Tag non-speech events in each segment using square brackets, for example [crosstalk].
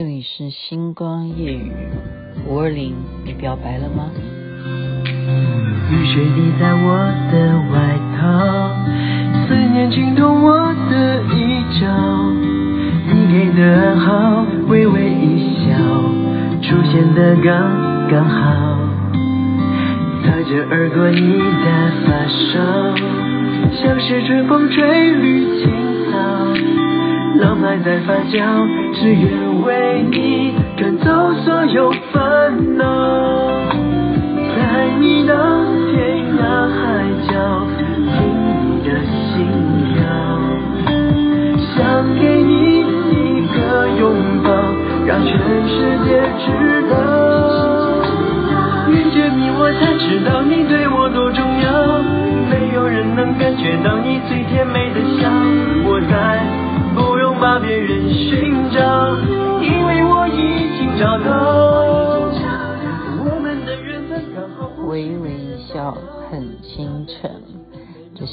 这里是星光夜雨五二零，你表白了吗？雨水滴在我的外套，思念浸透我的衣角，你给的暗号，微微一笑，出现的刚刚好，擦着耳朵你的发梢，像是春风吹绿青草。浪漫在发酵，只愿为你赶走所有烦恼。在你的天涯海角，听你的心跳，想给你一个拥抱，让全世界知道。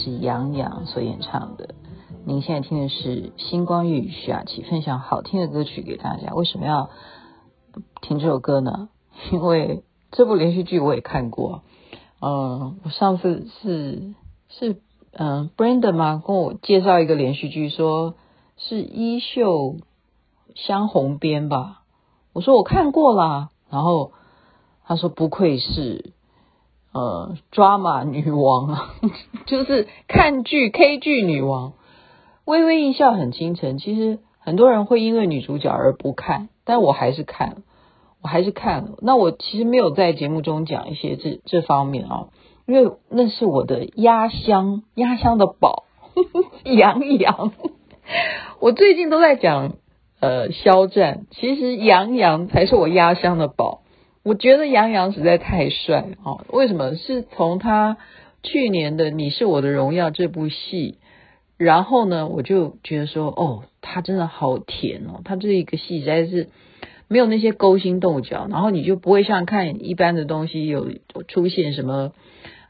是杨洋所演唱的。您现在听的是星光夜语徐雅琪分享好听的歌曲给大家。为什么要听这首歌呢？因为这部连续剧我也看过。嗯、我上次是是嗯、Brandon 吗？跟我介绍一个连续剧说。是衣袖香红边吧？我说我看过啦，然后他说不愧是呃抓马女王啊，[laughs] 就是看剧 K 剧女王。微微一笑很倾城，其实很多人会因为女主角而不看，但我还是看，我还是看了。那我其实没有在节目中讲一些这这方面啊，因为那是我的压箱压箱的宝，[laughs] 杨洋。我最近都在讲呃肖战，其实杨洋才是我压箱的宝。我觉得杨洋实在太帅哦。为什么？是从他去年的《你是我的荣耀》这部戏，然后呢，我就觉得说，哦，他真的好甜哦。他这一个戏实在是没有那些勾心斗角，然后你就不会像看一般的东西有出现什么。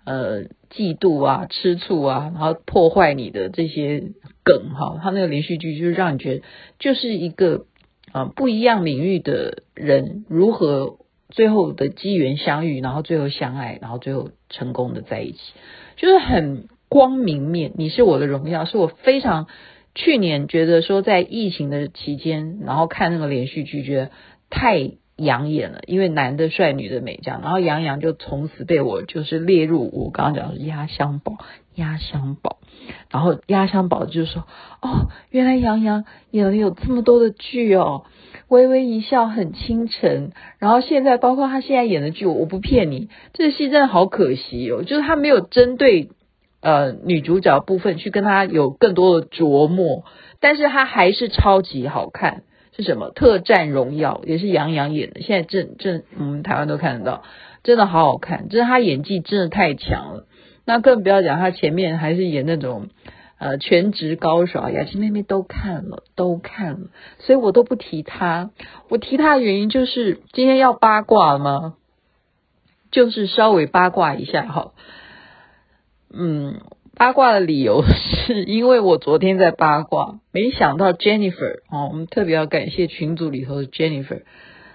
呃，嫉妒啊，吃醋啊，然后破坏你的这些梗哈，他那个连续剧就是让你觉得，就是一个啊、不一样领域的人如何最后的机缘相遇，然后最后相爱，然后最后成功的在一起，就是很光明面。你是我的荣耀，是我非常去年觉得说在疫情的期间，然后看那个连续剧，觉得太。养眼了，因为男的帅，女的美这样，然后杨洋就从此被我就是列入我刚刚讲的压箱宝，压箱宝，然后压箱宝就说，哦，原来杨洋演了有这么多的剧哦，微微一笑很倾城，然后现在包括他现在演的剧，我不骗你，这个戏真的好可惜哦，就是他没有针对呃女主角部分去跟他有更多的琢磨，但是他还是超级好看。是什么？特战荣耀也是杨洋演的，现在正正我们台湾都看得到，真的好好看，真的他演技真的太强了。那更不要讲他前面还是演那种呃全职高手，雅琪妹妹都看了，都看了，所以我都不提他。我提他的原因就是今天要八卦吗？就是稍微八卦一下哈，嗯。八卦的理由 [laughs] 是因为我昨天在八卦，没想到 Jennifer 哦，我们特别要感谢群组里头的 Jennifer，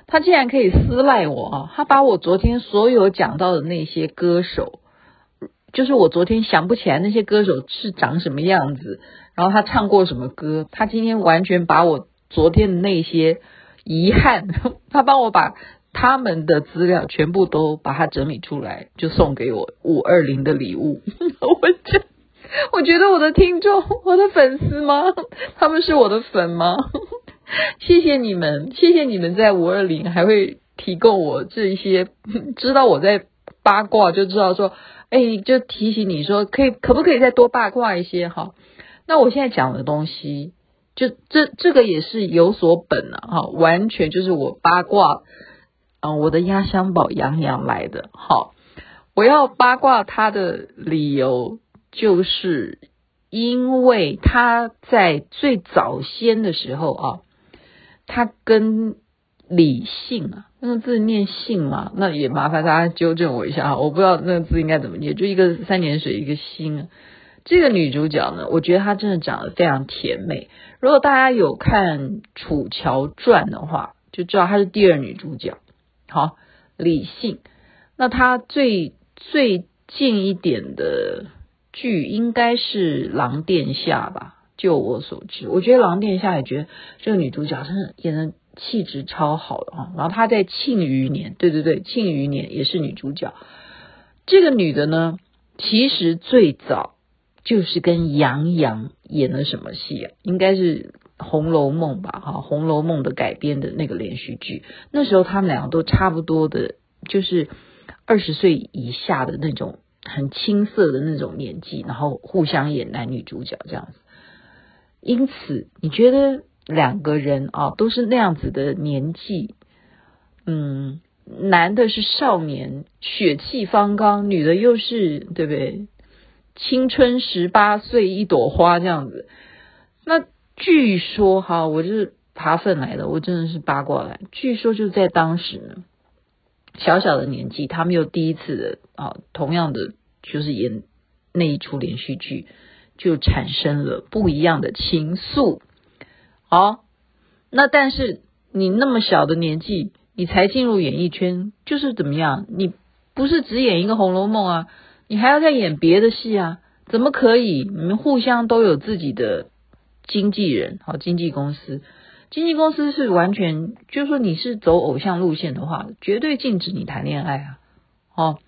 她竟然可以私赖我啊！她把我昨天所有讲到的那些歌手，就是我昨天想不起来那些歌手是长什么样子，然后他唱过什么歌，他今天完全把我昨天的那些遗憾，[laughs] 他帮我把他们的资料全部都把它整理出来，就送给我五二零的礼物，[laughs] 我就。我觉得我的听众，我的粉丝吗？他们是我的粉吗？[laughs] 谢谢你们，谢谢你们在五二零还会提供我这一些，知道我在八卦就知道说，哎，就提醒你说，可以可不可以再多八卦一些哈？那我现在讲的东西，就这这个也是有所本啊哈，完全就是我八卦，嗯，我的压箱宝杨洋来的，好，我要八卦他的理由。就是因为他在最早先的时候啊，他跟李姓啊，那个字念姓嘛，那也麻烦大家纠正我一下啊，我不知道那个字应该怎么念，就一个三点水一个心啊。这个女主角呢，我觉得她真的长得非常甜美。如果大家有看《楚乔传》的话，就知道她是第二女主角。好，李杏，那她最最近一点的剧应该是《狼殿下》吧？就我所知，我觉得《狼殿下》也觉得这个女主角真的演的气质超好的啊。然后她在《庆余年》，对对对，《庆余年》也是女主角。这个女的呢，其实最早就是跟杨洋演了什么戏啊？应该是《红楼梦》吧？哈，《红楼梦》的改编的那个连续剧。那时候他们两个都差不多的，就是二十岁以下的那种很青涩的那种年纪，然后互相演男女主角这样子。因此，你觉得两个人啊，都是那样子的年纪，嗯。男的是少年，血气方刚，女的又是对不对？青春十八岁，一朵花这样子。那据说哈，我就是爬粪来的，我真的是八卦来。据说就在当时呢，小小的年纪，他们又第一次的啊，同样的就是演那一出连续剧，就产生了不一样的情愫。好，那但是你那么小的年纪。你才进入演艺圈，就是怎么样？你不是只演一个《红楼梦》啊，你还要再演别的戏啊？怎么可以？你们互相都有自己的经纪人，好，经纪公司，经纪公司是完全，就是说你是走偶像路线的话，绝对禁止你谈恋爱啊！哦，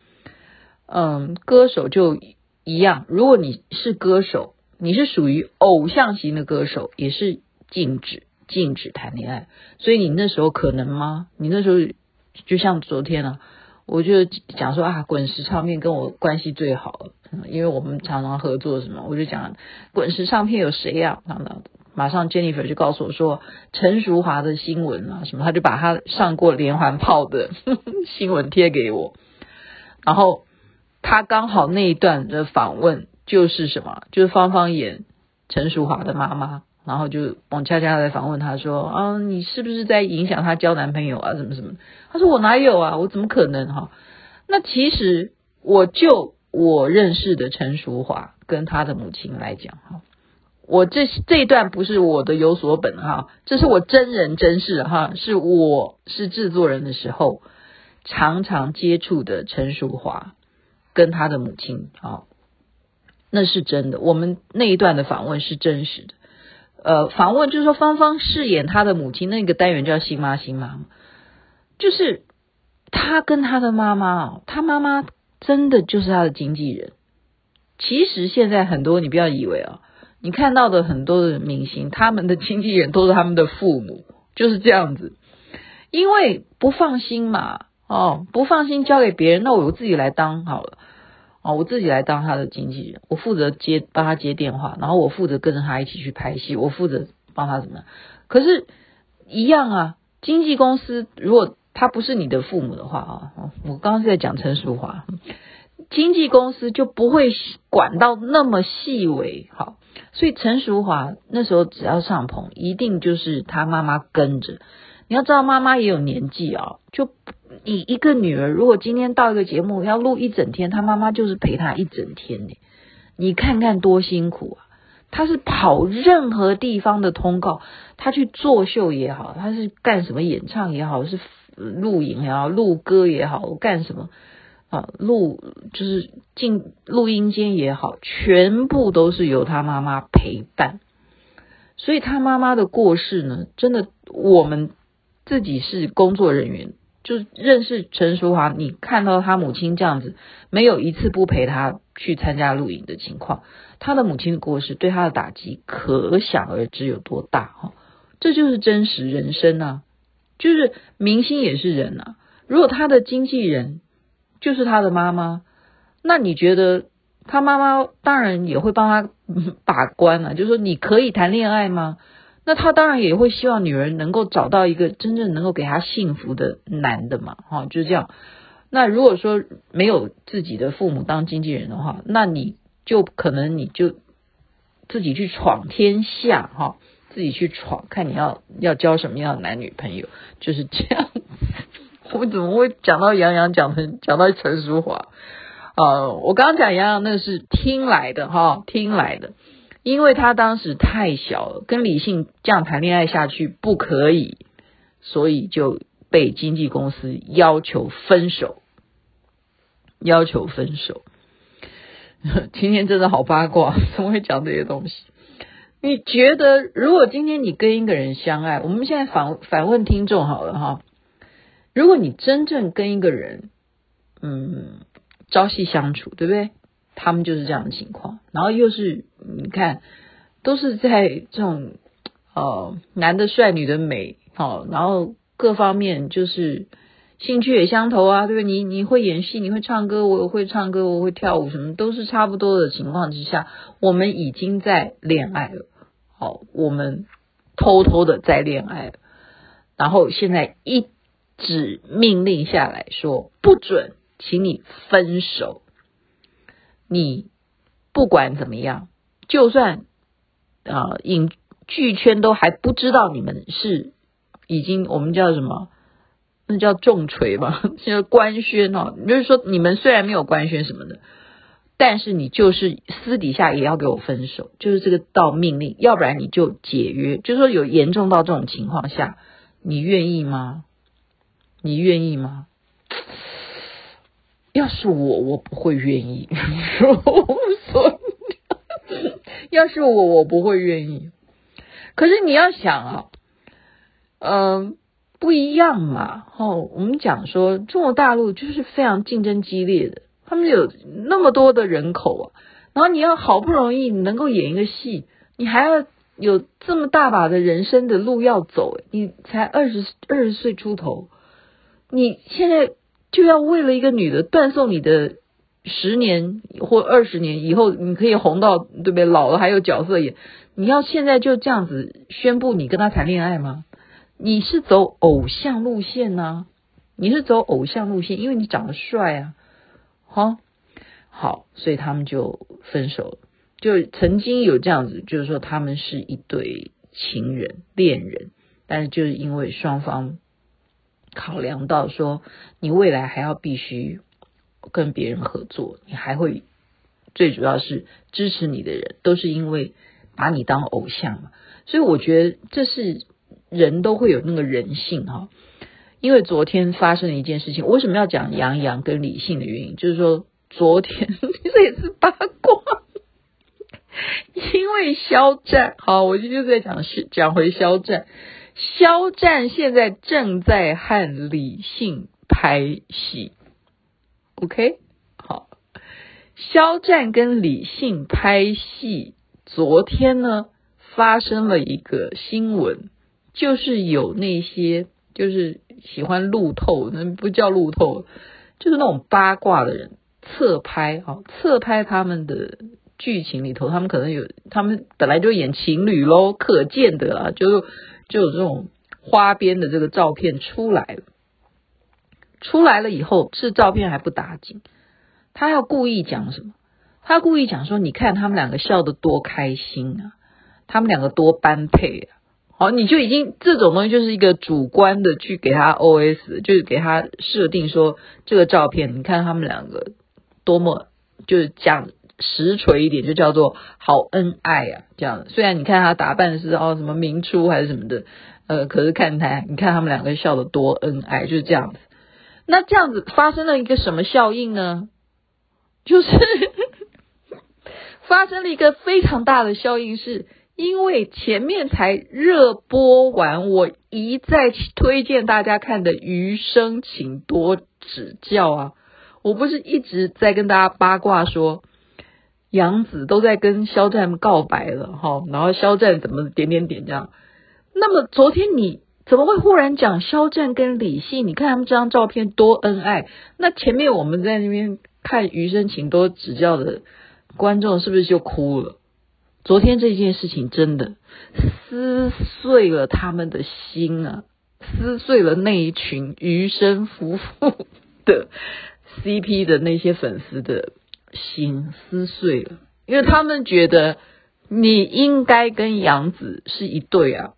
嗯，歌手就一样，如果你是歌手，你是属于偶像型的歌手，也是禁止。禁止谈恋爱，所以你那时候可能吗？你那时候就像昨天啊，我就讲说啊，滚石唱片跟我关系最好，因为我们常常合作什么，我就讲滚石唱片有谁呀？等等，马上 Jennifer 就告诉我说陈淑华的新闻啊什么，他就把他上过连环炮的 [laughs] 新闻贴给我，然后他刚好那一段的访问就是什么，就是芳芳演陈淑华的妈妈。然后就王佳佳来访问他说：“啊，你是不是在影响他交男朋友啊？什么什么？”他说：“我哪有啊？我怎么可能哈？”那其实我就我认识的陈淑华跟他的母亲来讲哈，我这这一段不是我的有所本哈，这是我真人真事哈，是我是制作人的时候常常接触的陈淑华跟他的母亲啊，那是真的。我们那一段的访问是真实的。呃，访问就是说，芳芳饰演她的母亲，那个单元叫“新妈新妈”，就是她跟她的妈妈哦，她妈妈真的就是她的经纪人。其实现在很多，你不要以为哦，你看到的很多的明星，他们的经纪人都是他们的父母，就是这样子，因为不放心嘛，哦，不放心交给别人，那我自己来当好了。啊，我自己来当他的经纪人，我负责接帮他接电话，然后我负责跟着他一起去拍戏，我负责帮他怎么样？可是，一样啊，经纪公司如果他不是你的父母的话啊，我刚刚是在讲陈淑樺，经纪公司就不会管到那么细微，好，所以陈淑樺那时候只要上棚，一定就是他妈妈跟着。你要知道，妈妈也有年纪啊，就。你一个女儿，如果今天到一个节目要录一整天，她妈妈就是陪她一整天呢。你看看多辛苦啊！她是跑任何地方的通告，她去作秀也好，她是干什么演唱也好，是录影也好，录歌也好，干什么啊？录就是进录音间也好，全部都是由她妈妈陪伴。所以她妈妈的过世呢，真的，我们自己是工作人员。就认识陈淑华，你看到他母亲这样子，没有一次不陪他去参加录影的情况，他的母亲的过世对他的打击可想而知有多大哈，这就是真实人生啊，就是明星也是人啊，如果他的经纪人就是他的妈妈，那你觉得他妈妈当然也会帮他把关啊，就是说你可以谈恋爱吗？那他当然也会希望女儿能够找到一个真正能够给她幸福的男的嘛，哈，就是这样。那如果说没有自己的父母当经纪人的话，那你就可能你就自己去闯天下，哈，自己去闯，看你要要交什么样的男女朋友，就是这样。[laughs] 我怎么会讲到杨洋讲成讲到陈淑华？呃，我刚刚讲杨洋那个是听来的哈，听来的。因为他当时太小了，跟李信这样谈恋爱下去不可以，所以就被经纪公司要求分手，要求分手。[laughs] 今天真的好八卦，怎么会讲这些东西？你觉得，如果今天你跟一个人相爱，我们现在反反问听众好了哈，如果你真正跟一个人，嗯，朝夕相处，对不对？他们就是这样的情况，然后又是你看，都是在这种呃男的帅，女的美，好，然后各方面就是。兴趣也相投啊，对不对？你你会演戏，你会唱歌，我也会唱歌，我会跳舞，什么都是差不多的情况之下，我们已经在恋爱了。好，我们偷偷的在恋爱，然后现在一纸命令下来说不准，请你分手。你不管怎么样，就算啊，影剧圈都还不知道你们是已经我们叫什么？那叫重锤吧，现 [laughs] 在官宣哦，就是说你们虽然没有官宣什么的，但是你就是私底下也要给我分手，就是这个道命令，要不然你就解约。就是说有严重到这种情况下，你愿意吗？你愿意吗？要是我，我不会愿意。[laughs] 说，要是我，我不会愿意。可是你要想啊，嗯。不一样嘛，哦，我们讲说中国大陆就是非常竞争激烈的，他们有那么多的人口啊，然后你要好不容易能够演一个戏，你还要有这么大把的人生的路要走，你才二十二十岁出头，你现在就要为了一个女的断送你的十年或二十年以后，你可以红到对不对？老了还有角色演，你要现在就这样子宣布你跟他谈恋爱吗？你是走偶像路线呢、你是走偶像路线，因为你长得帅啊，好，好，所以他们就分手了。就曾经有这样子，就是说他们是一对情人、恋人，但是就是因为双方考量到说，你未来还要必须跟别人合作，你还会最主要是支持你的人，都是因为把你当偶像嘛。所以我觉得这是。人都会有那个人性哈，因为昨天发生了一件事情，为什么要讲杨洋跟李信的原因，就是说昨天 [laughs] 这也是八卦，因为肖战，好，我今天就在讲是讲回肖战，肖战现在正在和李信拍戏，OK，好，肖战跟李信拍戏，昨天呢发生了一个新闻。就是有那些就是喜欢路透，那不叫路透，就是那种八卦的人侧拍哈，侧拍他们的剧情里头，他们可能有，他们本来就演情侣喽，可见的啊，就就有这种花边的这个照片出来了，出来了以后，这照片还不打紧，他要故意讲什么？他故意讲说，你看他们两个笑得多开心啊，他们两个多般配啊。好，你就已经这种东西就是一个主观的去给他 OS，就是给他设定说这个照片，你看他们两个多么就是讲实锤一点，就叫做好恩爱啊，这样。虽然你看他打扮是哦什么明初还是什么的，呃，可是看他，你看他们两个笑得多恩爱，就是这样子。那这样子发生了一个什么效应呢？就是 [laughs] 发生了一个非常大的效应是。因为前面才热播完，我一再推荐大家看的《余生，请多指教》啊！我不是一直在跟大家八卦说，杨紫都在跟肖战告白了哈，然后肖战怎么点点点这样。那么昨天你怎么会忽然讲肖战跟李信？你看他们这张照片多恩爱。那前面我们在那边看《余生，请多指教》的观众是不是就哭了？昨天这件事情真的撕碎了他们的心啊，撕碎了那一群余生夫妇的 CP 的那些粉丝的心，撕碎了，因为他们觉得你应该跟杨紫是一对啊，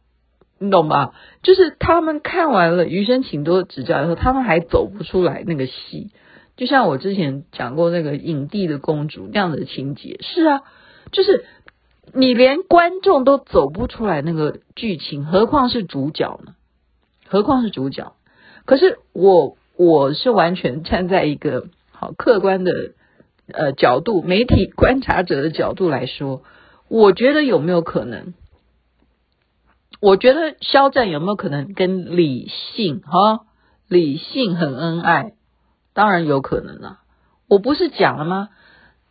你懂吧？就是他们看完了《余生，请多指教》以后，他们还走不出来那个戏，就像我之前讲过那个影帝的公主那样的情节，是啊，就是。你连观众都走不出来那个剧情，何况是主角呢？何况是主角。可是我我是完全站在一个好客观的呃角度，媒体观察者的角度来说，我觉得有没有可能？我觉得肖战有没有可能跟李信哈李信很恩爱？当然有可能啊！我不是讲了吗？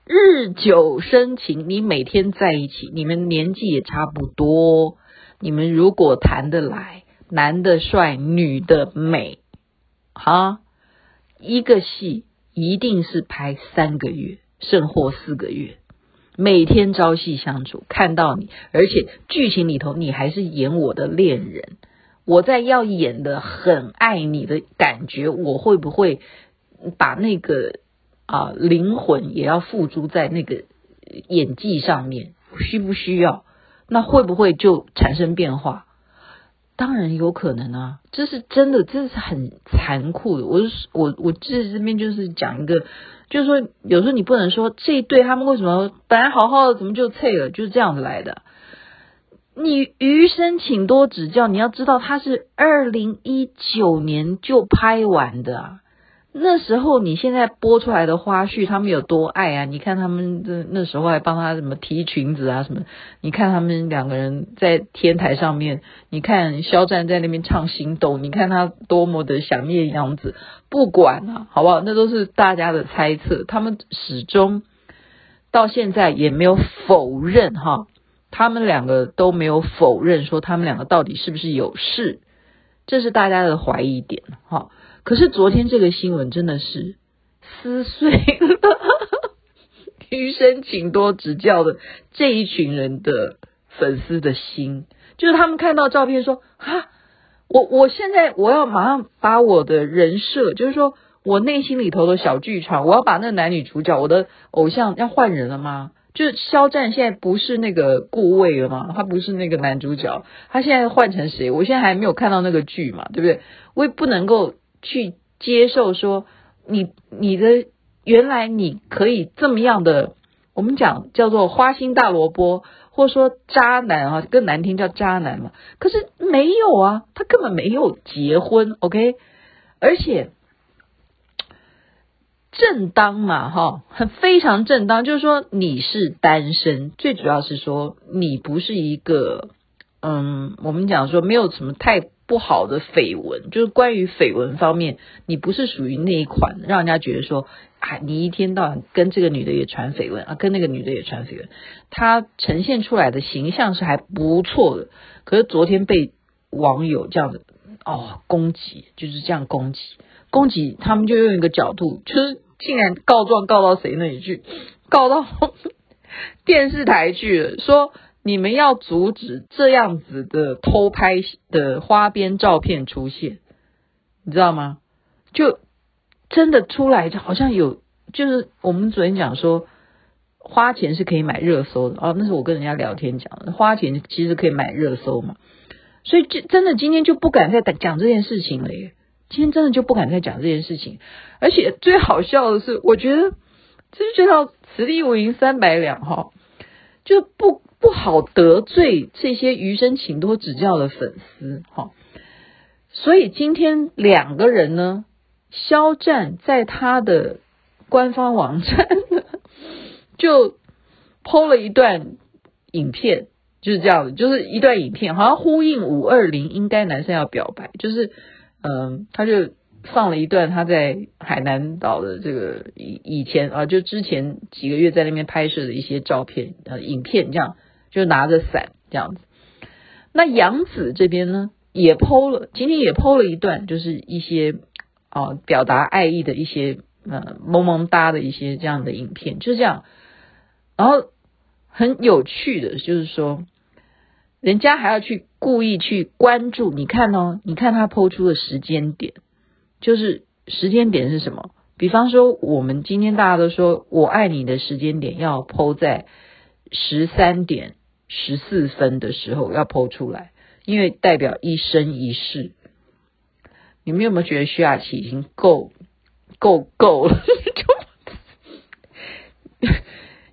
日久生情，你每天在一起，你们年纪也差不多，你们如果谈得来，男的帅，女的美，哈，一个戏一定是拍三个月，甚或四个月。每天朝夕相处，看到你，而且剧情里头你还是演我的恋人，我在要演的很爱你的感觉，我会不会把那个啊灵魂也要付诸在那个演技上面？需不需要？那会不会就产生变化？当然有可能啊，这是真的，这是很残酷的。我我我这这边就是讲一个。就是说，有时候你不能说这一对他们为什么本来好好的，怎么就脆了？就是这样子来的。你余生请多指教。你要知道，他是二零一九年就拍完的。那时候你现在播出来的花絮，他们有多爱啊？你看他们的那时候还帮他什么提裙子啊什么？你看他们两个人在天台上面，你看肖战在那边唱心动，你看他多么的想念杨子。不管，啊，好不好？那都是大家的猜测。他们始终到现在也没有否认哈，他们两个都没有否认说他们两个到底是不是有事，这是大家的怀疑点哈。可是昨天这个新闻真的是撕碎了 [laughs] 余生请多指教的这一群人的粉丝的心，就是他们看到照片说啊，我我现在我要马上把我的人设，就是说我内心里头的小剧场，我要把那个男女主角，我的偶像要换人了吗？就是肖战现在不是那个顾魏了吗？他不是那个男主角，他现在换成谁？我现在还没有看到那个剧嘛，对不对？我也不能够。去接受说你你的原来你可以这么样的，我们讲叫做花心大萝卜，或说渣男啊，更难听叫渣男嘛。可是没有啊，他根本没有结婚，OK？而且正当嘛，哈，很非常正当，就是说你是单身，最主要是说你不是一个，嗯，我们讲说没有什么太。不好的绯闻，就是关于绯闻方面，你不是属于那一款，让人家觉得说，啊，你一天到晚跟这个女的也传绯闻啊，跟那个女的也传绯闻，他呈现出来的形象是还不错的。可是昨天被网友这样子哦攻击，就是这样攻击，攻击他们就用一个角度，就是竟然告状告到谁那里去，告到电视台去了，说。你们要阻止这样子的偷拍的花边照片出现，你知道吗？就真的出来，就好像有，就是我们昨天讲说，花钱是可以买热搜的哦，那是我跟人家聊天讲的，花钱其实可以买热搜嘛，所以就真的今天就不敢再讲这件事情了耶，今天真的就不敢再讲这件事情，而且最好笑的是，我觉得就是觉得此地无银三百两哈，就不。不好得罪这些余生请多指教的粉丝哈，所以今天两个人呢，肖战在他的官方网站 [laughs] 就 PO 了一段影片，就是这样的，就是一段影片，好像呼应五二零，应该男生要表白，就是嗯，他就。放了一段他在海南岛的这个以以前啊，就之前几个月在那边拍摄的一些照片呃影片，这样就拿着伞这样子。那杨紫这边呢也 PO 了，今天也 PO 了一段，就是一些啊表达爱意的一些呃萌萌哒的一些这样的影片，就是这样。然后很有趣的就是说，人家还要去故意去关注，你看哦，你看他剖出的时间点。就是时间点是什么？比方说，我们今天大家都说我爱你的时间点要剖在十三点十四分的时候要 PO 出来，因为代表一生一世。你们有没有觉得徐雅琪已经够够够了？[laughs] 就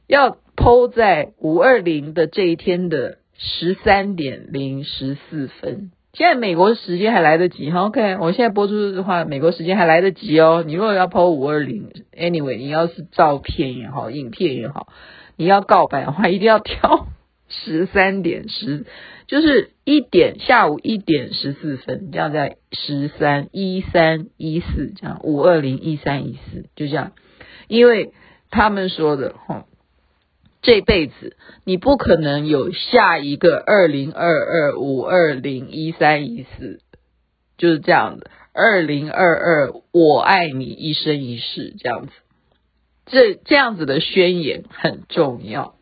要 PO 在五二零的这一天的十三点零十四分，现在美国时间还来得及，OK，我现在播出的话，美国时间还来得及哦。你如果要 PO 五二零，anyway，你要是照片也好，影片也好，你要告白的话，一定要挑十三点十，就是一点下午一点十四分，这样在十三一三一四这样五二零一三一四就这样，因为他们说的哈。这辈子你不可能有下一个二零二二五二零一三一四，就是这样的。二零二二，我爱你一生一世，这样子。这这样子的宣言很重要。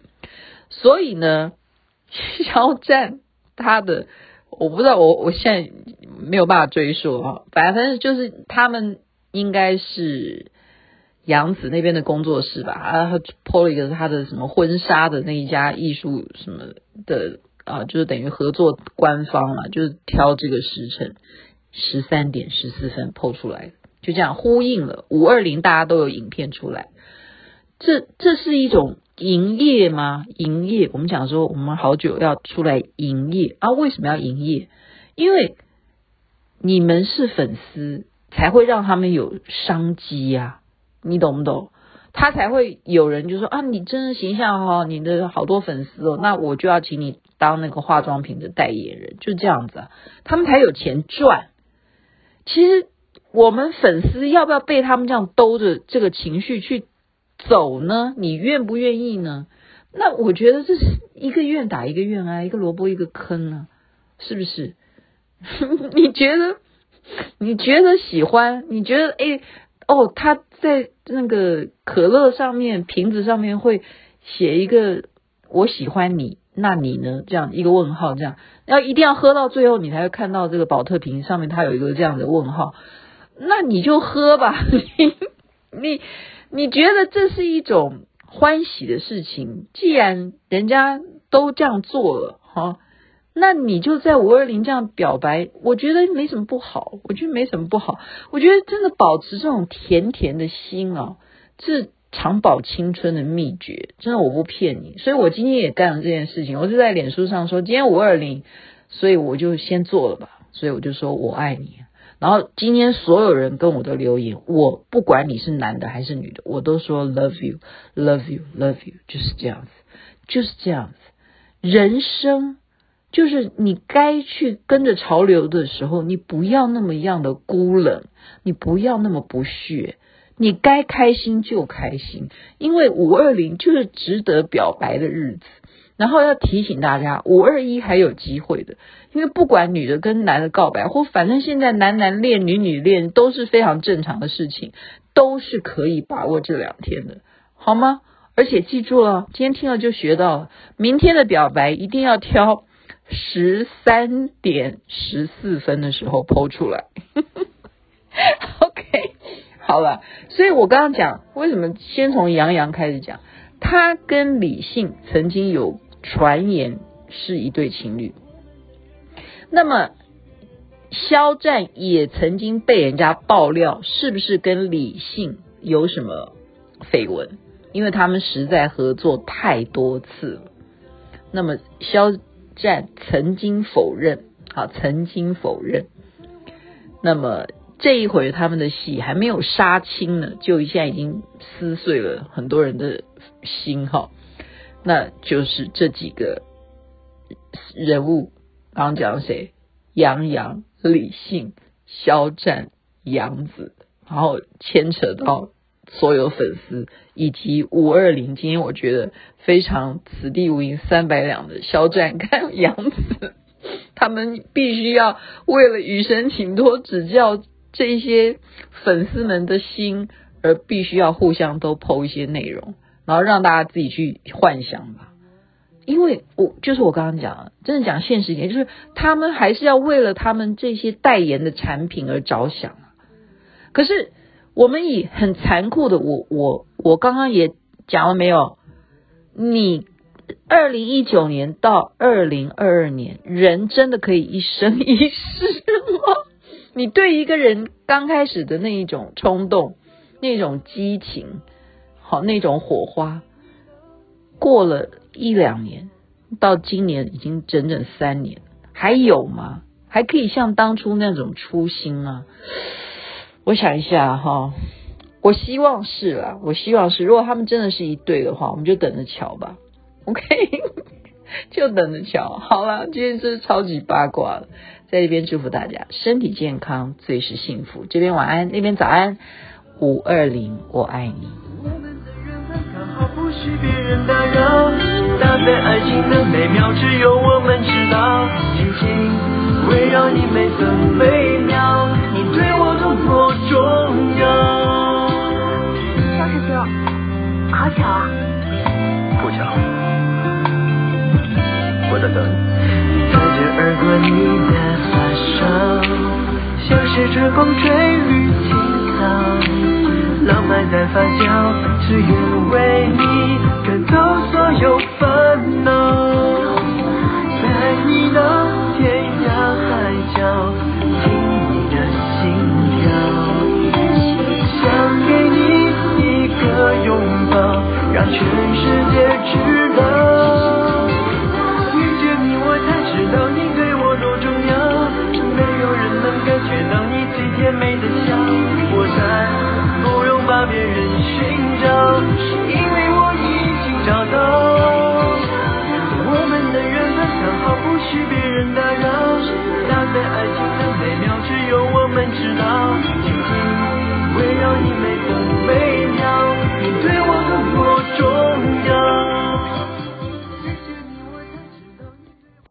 所以呢，[laughs] 肖战他的，我不知道，我我现在没有办法追溯哈，反正就是他们应该是。杨紫那边的工作室吧，啊，他 po 了一个他的什么婚纱的那一家艺术什么的啊，就是等于合作官方嘛，就是挑这个时辰十三点十四分 po 出来，就这样呼应了五二零，大家都有影片出来。这这是一种营业吗？营业，我们讲说我们好久要出来营业啊，为什么要营业？因为你们是粉丝，才会让他们有商机呀。你懂不懂？他才会有人就说啊，你真的形象好，你的好多粉丝哦，那我就要请你当那个化妆品的代言人，就这样子，他们才有钱赚。其实我们粉丝要不要被他们这样兜着这个情绪去走呢？你愿不愿意呢？那我觉得这是一个愿打一个愿挨，一个萝卜一个坑呢，是不是？[laughs] 你觉得？你觉得喜欢？你觉得哎？哦，他在那个可乐上面瓶子上面会写一个“我喜欢你”，那你呢？这样一个问号，这样要一定要喝到最后，你才会看到这个宝特瓶上面它有一个这样的问号。那你就喝吧，[laughs] 你你你觉得这是一种欢喜的事情？既然人家都这样做了，哈。那你就在五二零这样表白，我觉得没什么不好，我觉得没什么不好。我觉得真的保持这种甜甜的心啊，是长保青春的秘诀。真的，我不骗你。所以我今天也干了这件事情。我就在脸书上说今天五二零，所以我就先做了吧。所以我就说我爱你。然后今天所有人跟我的留言，我不管你是男的还是女的，我都说 love you，love you，love you，就是这样子，就是这样子。人生。就是你该去跟着潮流的时候，你不要那么样的孤冷，你不要那么不屑，你该开心就开心，因为五二零就是值得表白的日子。然后要提醒大家，五二一还有机会的，因为不管女的跟男的告白，或反正现在男男恋、女女恋都是非常正常的事情，都是可以把握这两天的，好吗？而且记住了，今天听了就学到了，明天的表白一定要挑。十三点十四分的时候抛出来，[laughs] OK，好了，所以我刚刚讲为什么先从杨洋开始讲，他跟李信曾经有传言是一对情侣，那么肖战也曾经被人家爆料是不是跟李信有什么绯闻，因为他们实在合作太多次了，那么肖。战曾经否认，好，曾经否认。那么这一回他们的戏还没有杀青呢，就现在已经撕碎了很多人的心哈。那就是这几个人物，刚刚讲的谁？杨洋、李信、肖战、杨紫，然后牵扯到。所有粉丝以及五二零，今天我觉得非常此地无银三百两的肖战跟杨紫，他们必须要为了余生请多指教这些粉丝们的心，而必须要互相都 po 一些内容，然后让大家自己去幻想吧。因为我就是我刚刚讲，真的讲现实一点，就是他们还是要为了他们这些代言的产品而着想。可是。我们以很残酷的，我我我刚刚也讲了没有？你二零一九年到二零二二年，人真的可以一生一世吗？[laughs] 你对一个人刚开始的那一种冲动、那种激情，好，那种火花，过了一两年，到今年已经整整三年，还有吗？还可以像当初那种初心吗？我想一下哈，我希望是啦，我希望是。如果他们真的是一对的话，我们就等着瞧吧。OK，[laughs] 就等着瞧。好了，今天是超级八卦了，在这边祝福大家身体健康，最是幸福。这边晚安，那边早安。五二零，我爱你。我不许别人打扰，大概爱情的美妙只有我们知道。紧紧围绕你每分每秒，你对我多么重要。肖师兄，好巧啊！不巧，我在等你。再见而过你的发梢，像是春风吹绿青草。浪漫在发酵，只因为你